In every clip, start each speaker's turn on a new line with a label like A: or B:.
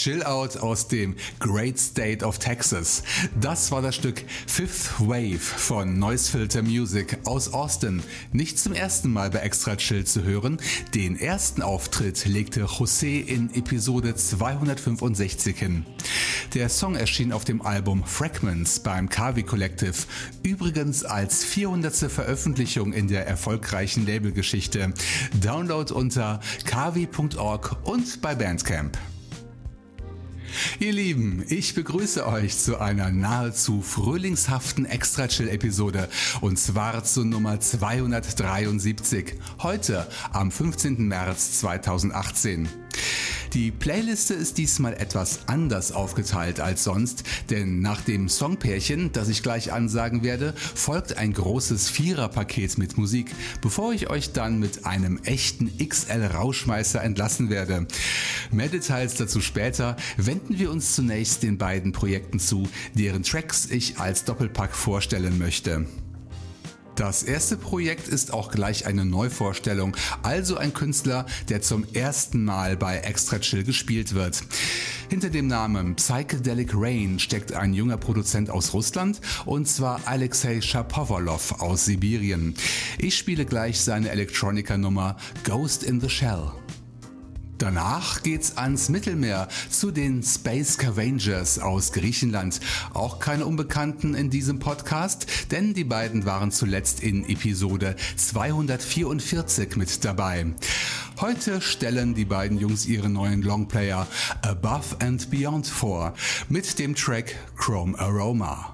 A: Chill Out aus dem Great State of Texas. Das war das Stück Fifth Wave von Noise Filter Music aus Austin. Nicht zum ersten Mal bei Extra Chill zu hören. Den ersten Auftritt legte José in Episode 265 hin. Der Song erschien auf dem Album Fragments beim Kavi Collective, übrigens als 400. Veröffentlichung in der erfolgreichen Labelgeschichte. Download unter kavi.org und bei Bandcamp. Ihr Lieben, ich begrüße euch zu einer nahezu frühlingshaften Extra-Chill-Episode und zwar zur Nummer 273, heute am 15. März 2018. Die Playliste ist diesmal etwas anders aufgeteilt als sonst, denn nach dem Songpärchen, das ich gleich ansagen werde, folgt ein großes Viererpaket mit Musik, bevor ich euch dann mit einem echten XL-Rauschmeißer entlassen werde. Mehr Details dazu später, wenden wir uns zunächst den beiden Projekten zu, deren Tracks ich als Doppelpack vorstellen möchte. Das erste Projekt ist auch gleich eine Neuvorstellung, also ein Künstler, der zum ersten Mal bei Extra Chill gespielt wird. Hinter dem Namen Psychedelic Rain steckt ein junger Produzent aus Russland und zwar Alexei Shapovalov aus Sibirien. Ich spiele gleich seine Electronica-Nummer Ghost in the Shell. Danach geht's ans Mittelmeer zu den Space Scavengers aus Griechenland. Auch keine Unbekannten in diesem Podcast, denn die beiden waren zuletzt in Episode 244 mit dabei. Heute stellen die beiden Jungs ihren neuen Longplayer Above and Beyond vor mit dem Track Chrome Aroma.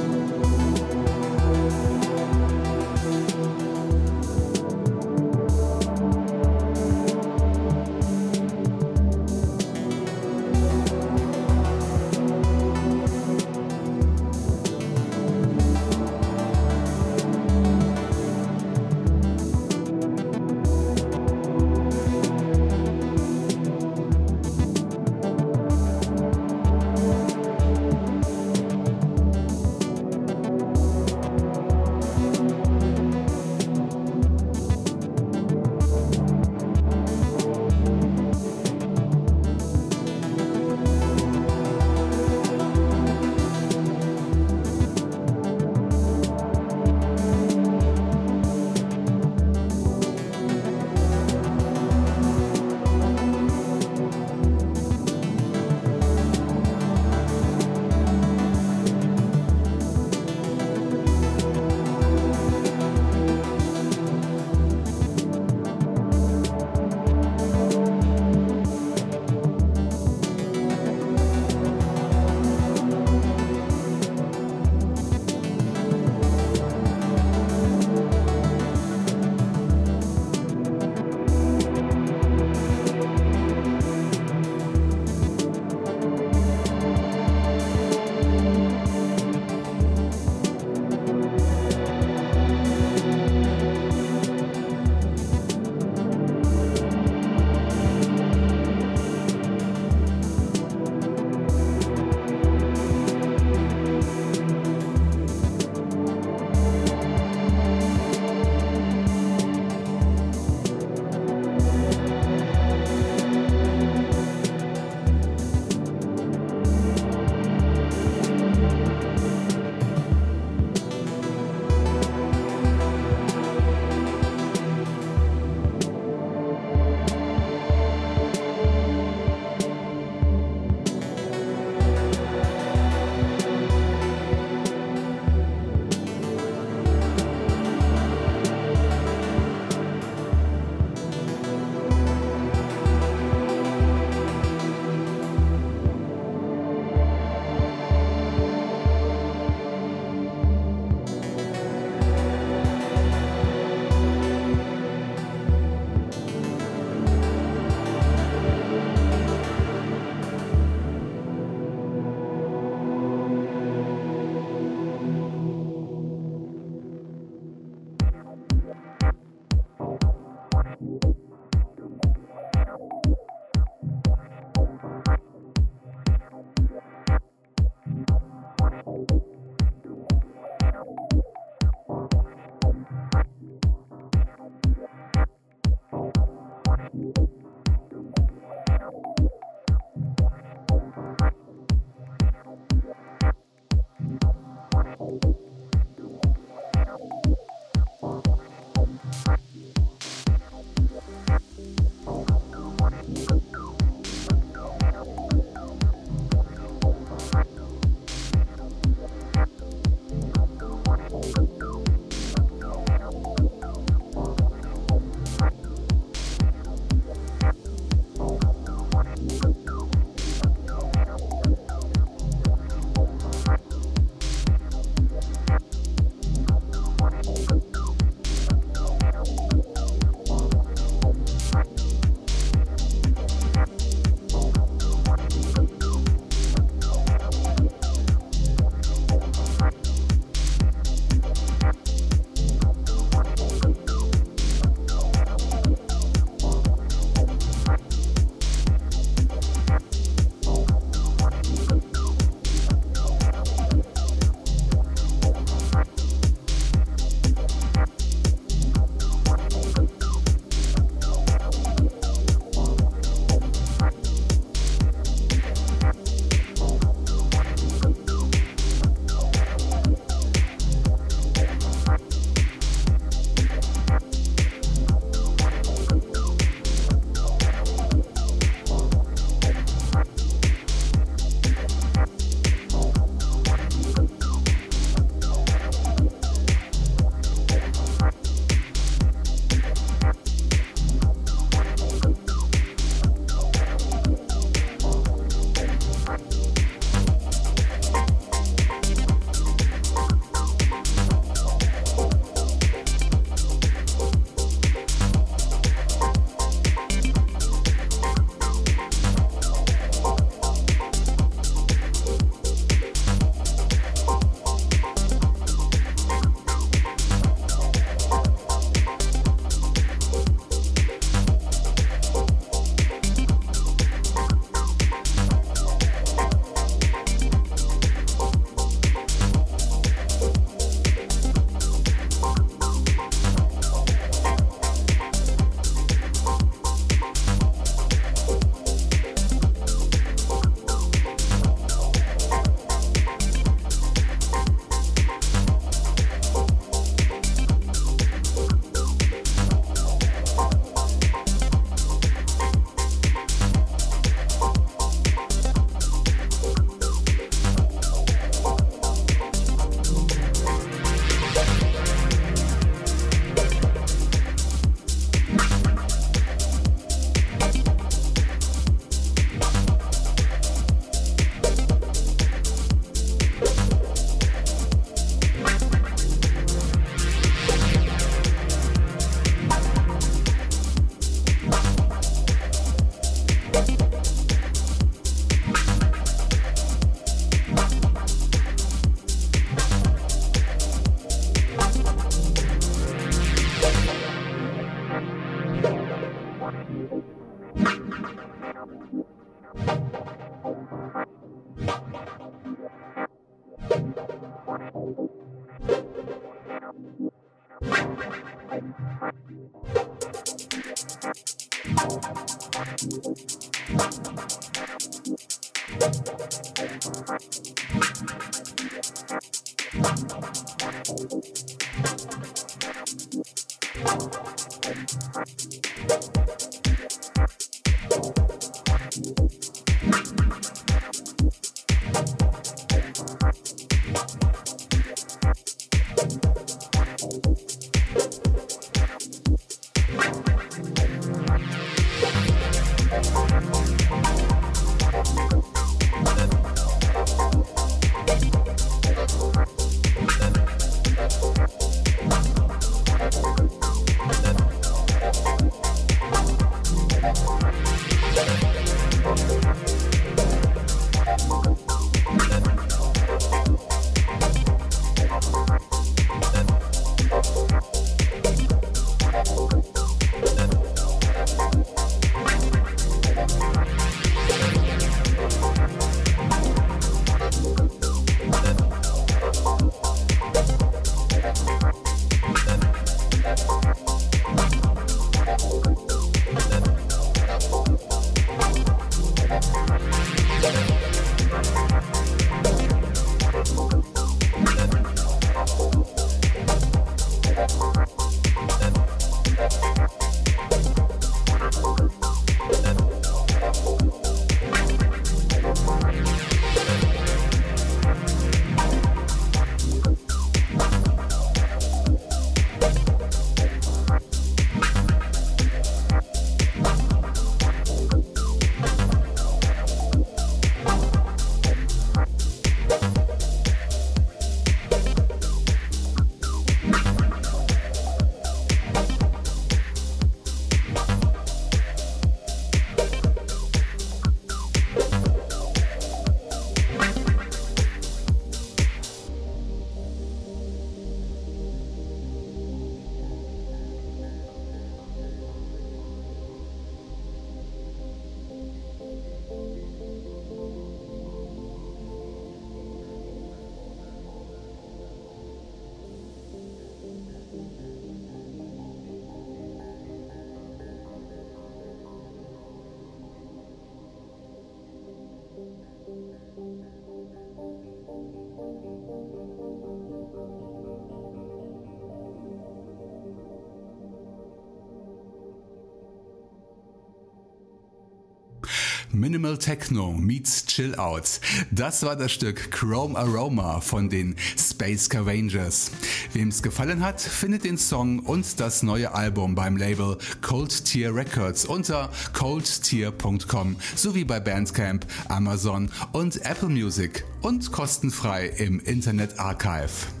A: Minimal Techno meets Chill Out. Das war das Stück Chrome Aroma von den Space Scavengers. Wem es gefallen hat, findet den Song und das neue Album beim Label Cold Tier Records unter coldtier.com sowie bei Bandcamp, Amazon und Apple Music und kostenfrei im Internet Archive.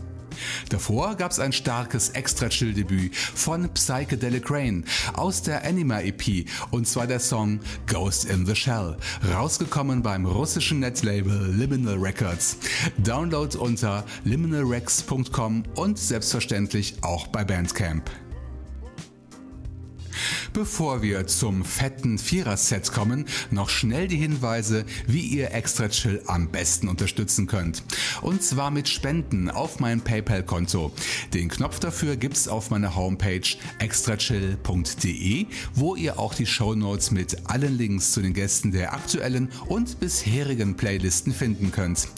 A: Davor gab es ein starkes Extra-Chill-Debüt von Psychedelic Rain aus der Anima EP und zwar der Song Ghost in the Shell, rausgekommen beim russischen Netlabel Liminal Records. Download unter liminalrex.com und selbstverständlich auch bei Bandcamp. Bevor wir zum fetten Vierer-Set kommen, noch schnell die Hinweise, wie ihr Extra Chill am besten unterstützen könnt. Und zwar mit Spenden auf mein PayPal-Konto. Den Knopf dafür gibt's auf meiner Homepage extrachill.de, wo ihr auch die Show Notes mit allen Links zu den Gästen der aktuellen und bisherigen Playlisten finden könnt.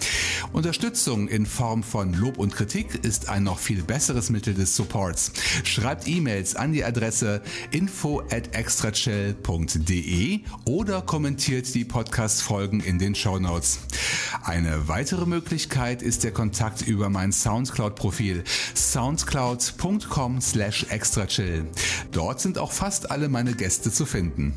A: Unterstützung in Form von Lob und Kritik ist ein noch viel besseres Mittel des Supports. Schreibt E-Mails an die Adresse info extrachill.de oder kommentiert die Podcast-Folgen in den Show Notes. Eine weitere Möglichkeit ist der Kontakt über mein Soundcloud-Profil soundcloud.com slash extrachill. Dort sind auch fast alle meine Gäste zu finden.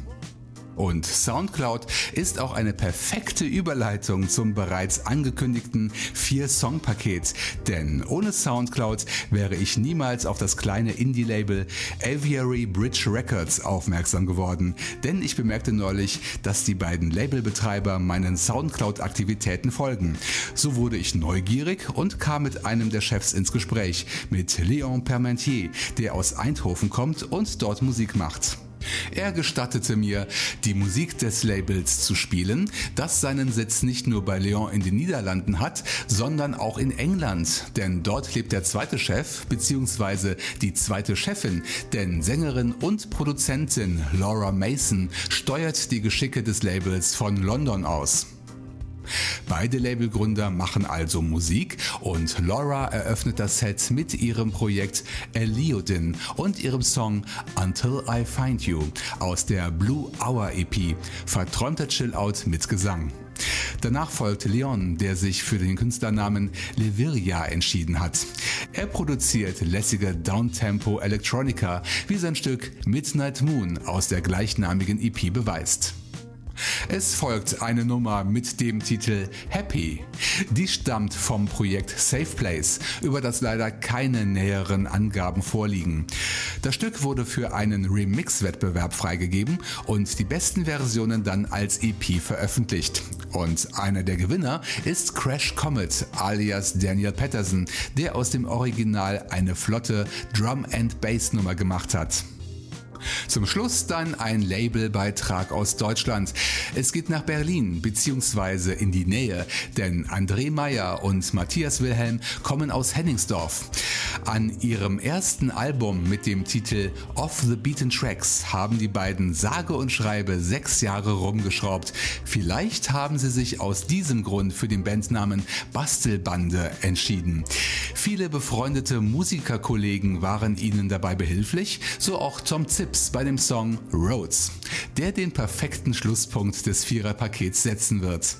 A: Und SoundCloud ist auch eine perfekte Überleitung zum bereits angekündigten Vier-Song-Paket, denn ohne SoundCloud wäre ich niemals auf das kleine Indie-Label Aviary Bridge Records aufmerksam geworden, denn ich bemerkte neulich, dass die beiden Labelbetreiber meinen SoundCloud-Aktivitäten folgen. So wurde ich neugierig und kam mit einem der Chefs ins Gespräch, mit Leon Permentier, der aus Eindhoven kommt und dort Musik macht. Er gestattete mir, die Musik des Labels zu spielen, das seinen Sitz nicht nur bei Lyon in den Niederlanden hat, sondern auch in England. Denn dort lebt der zweite Chef bzw. die zweite Chefin, denn Sängerin und Produzentin Laura Mason steuert die Geschicke des Labels von London aus. Beide Labelgründer machen also Musik und Laura eröffnet das Set mit ihrem Projekt Eliodin und ihrem Song Until I Find You aus der Blue Hour EP, verträumter Chillout mit Gesang. Danach folgt Leon, der sich für den Künstlernamen Leviria entschieden hat. Er produziert lässige Downtempo Electronica, wie sein Stück Midnight Moon aus der gleichnamigen EP beweist. Es folgt eine Nummer mit dem Titel Happy. Die stammt vom Projekt Safe Place, über das leider keine näheren Angaben vorliegen. Das Stück wurde für einen Remix-Wettbewerb freigegeben und die besten Versionen dann als EP veröffentlicht. Und einer der Gewinner ist Crash Comet alias Daniel Patterson, der aus dem Original eine flotte Drum and Bass Nummer gemacht hat. Zum Schluss dann ein Labelbeitrag aus Deutschland. Es geht nach Berlin bzw. in die Nähe, denn André Meyer und Matthias Wilhelm kommen aus Henningsdorf. An ihrem ersten Album mit dem Titel Off the Beaten Tracks haben die beiden sage und schreibe sechs Jahre rumgeschraubt. Vielleicht haben sie sich aus diesem Grund für den Bandnamen Bastelbande entschieden. Viele befreundete Musikerkollegen waren ihnen dabei behilflich, so auch Tom Zips bei dem Song Roads, der den perfekten Schlusspunkt des Viererpakets setzen wird.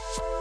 B: you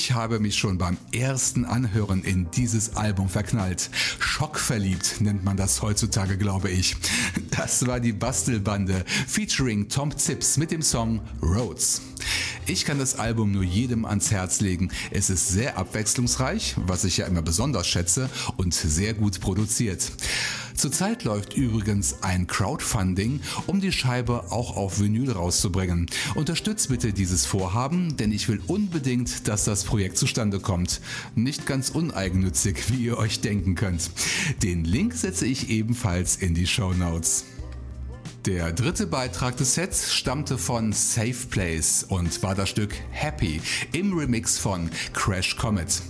B: Ich habe mich schon beim ersten Anhören in dieses Album verknallt. Schockverliebt nennt man das heutzutage, glaube ich. Das war die Bastelbande featuring Tom Zips mit dem Song Roads. Ich kann das Album nur jedem ans Herz legen. Es ist sehr abwechslungsreich, was ich ja immer besonders schätze, und sehr gut produziert.
A: Zurzeit läuft übrigens ein Crowdfunding, um die Scheibe auch auf Vinyl rauszubringen. Unterstützt bitte dieses Vorhaben, denn ich will unbedingt, dass das Projekt zustande kommt. Nicht ganz uneigennützig, wie ihr euch denken könnt. Den Link setze ich ebenfalls in die Show Notes. Der dritte Beitrag des Sets stammte von Safe Place und war das Stück Happy im Remix von Crash Comet.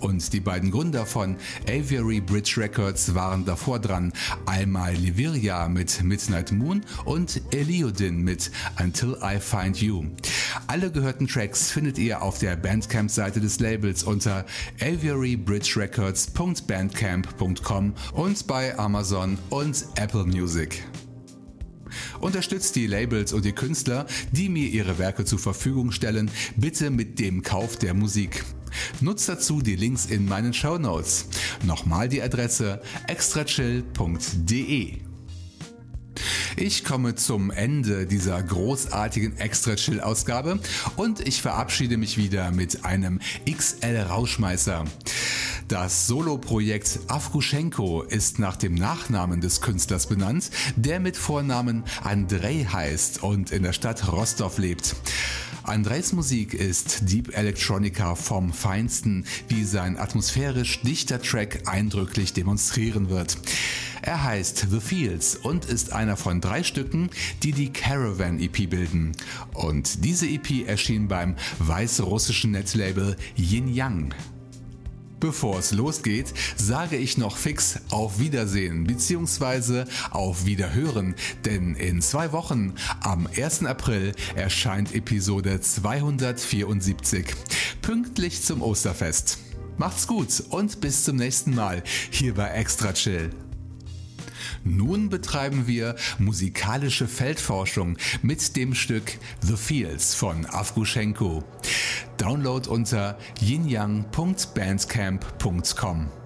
A: Und die beiden Gründer von Aviary Bridge Records waren davor dran, einmal Liviria mit Midnight Moon und Eliodin mit Until I Find You. Alle gehörten Tracks findet ihr auf der Bandcamp-Seite des Labels unter aviarybridgerecords.bandcamp.com und bei Amazon und Apple Music. Unterstützt die Labels und die Künstler, die mir ihre Werke zur Verfügung stellen, bitte mit dem Kauf der Musik. Nutzt dazu die Links in meinen Show Notes. Nochmal die Adresse extrachill.de. Ich komme zum Ende dieser großartigen Extra Chill Ausgabe und ich verabschiede mich wieder mit einem XL Rauschmeißer. Das Soloprojekt Avguschenko ist nach dem Nachnamen des Künstlers benannt, der mit Vornamen Andrei heißt und in der Stadt Rostov lebt. Andreis Musik ist Deep Electronica vom Feinsten, wie sein atmosphärisch dichter Track eindrücklich demonstrieren wird. Er heißt The Fields und ist einer von drei Stücken, die die Caravan EP bilden. Und diese EP erschien beim weißrussischen Netlabel Yin Yang. Bevor es losgeht, sage ich noch fix auf Wiedersehen bzw. auf Wiederhören, denn in zwei Wochen, am 1. April, erscheint Episode 274, pünktlich zum Osterfest. Macht's gut und bis zum nächsten Mal hier bei Extra Chill. Nun betreiben wir musikalische Feldforschung mit dem Stück The Fields von Avguschenko. Download unter yinyang.bandcamp.com.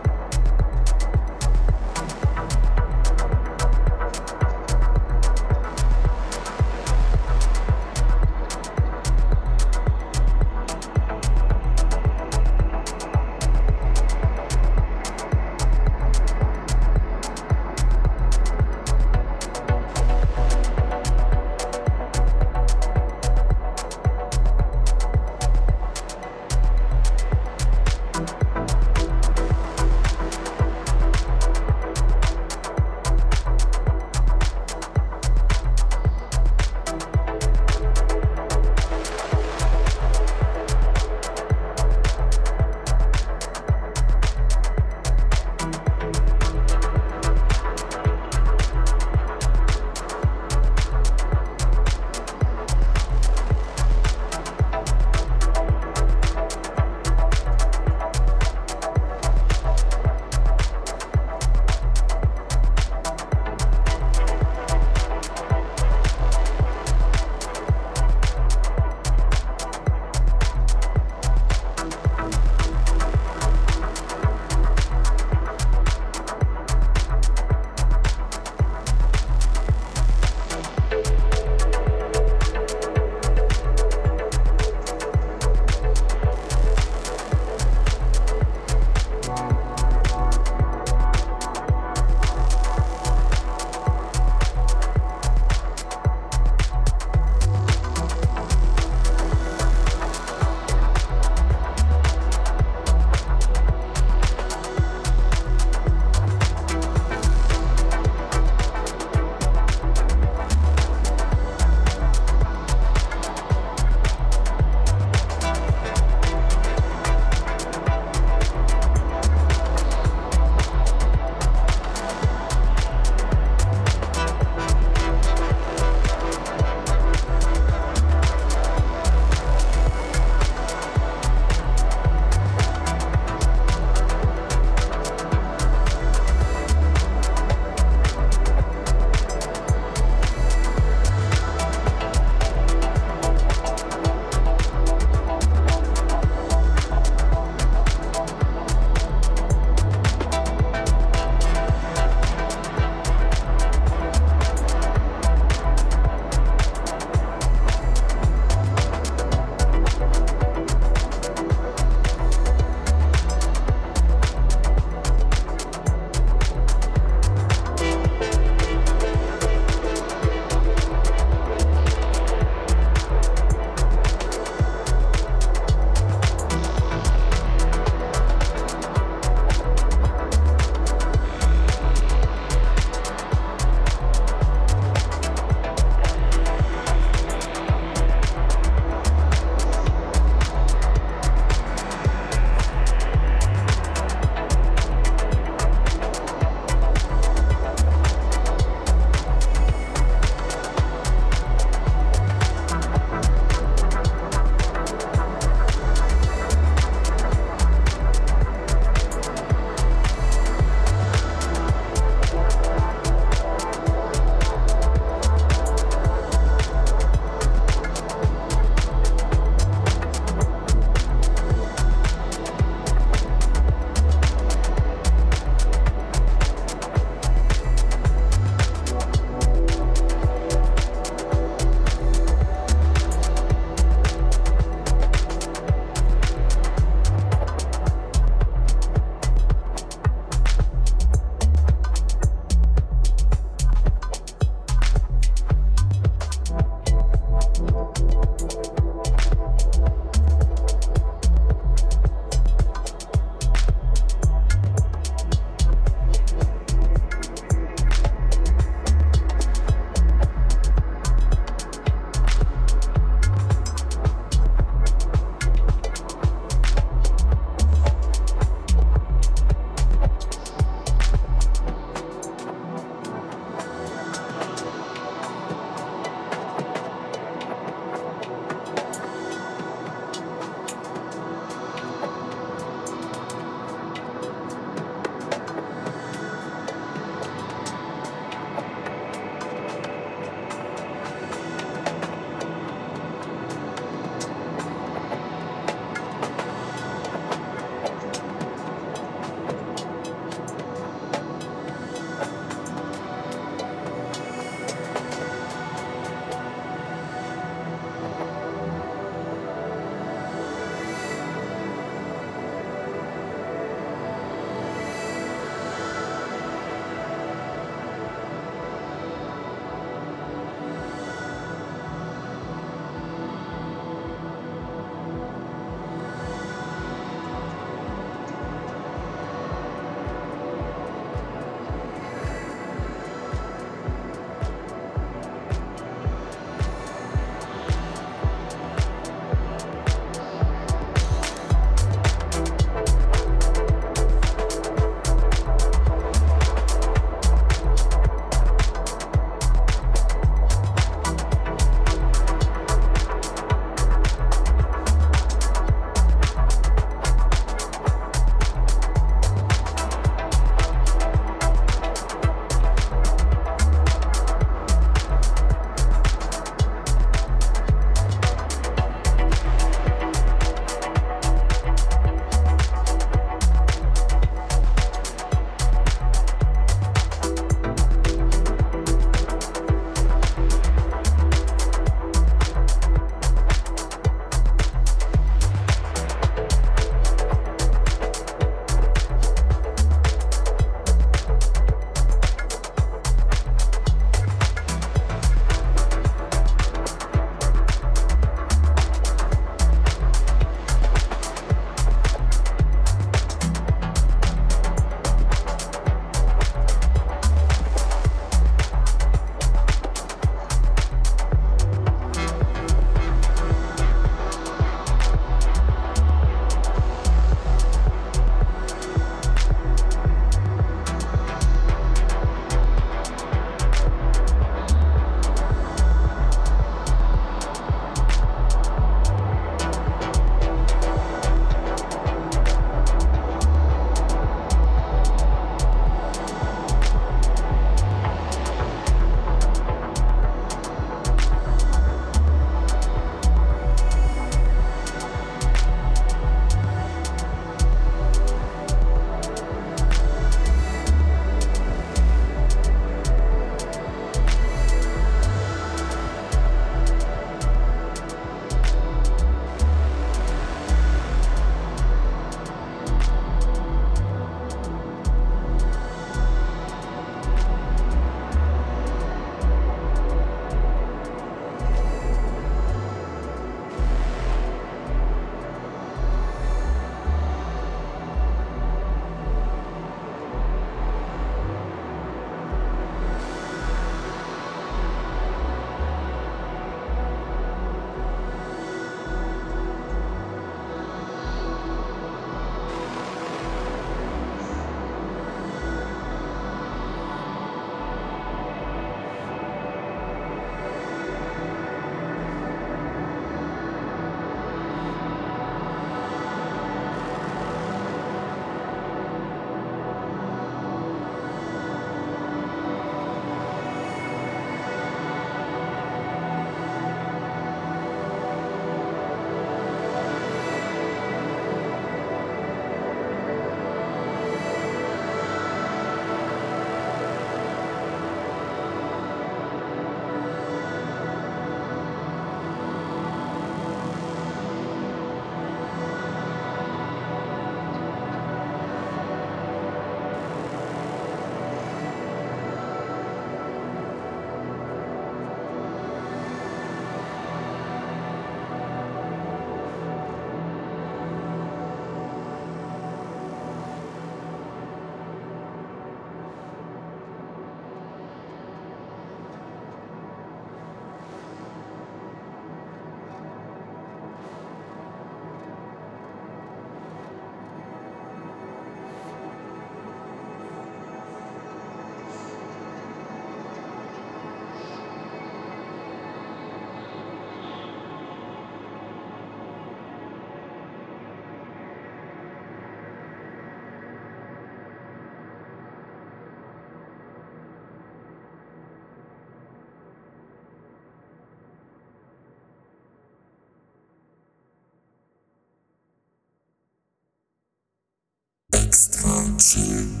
C: extra chill.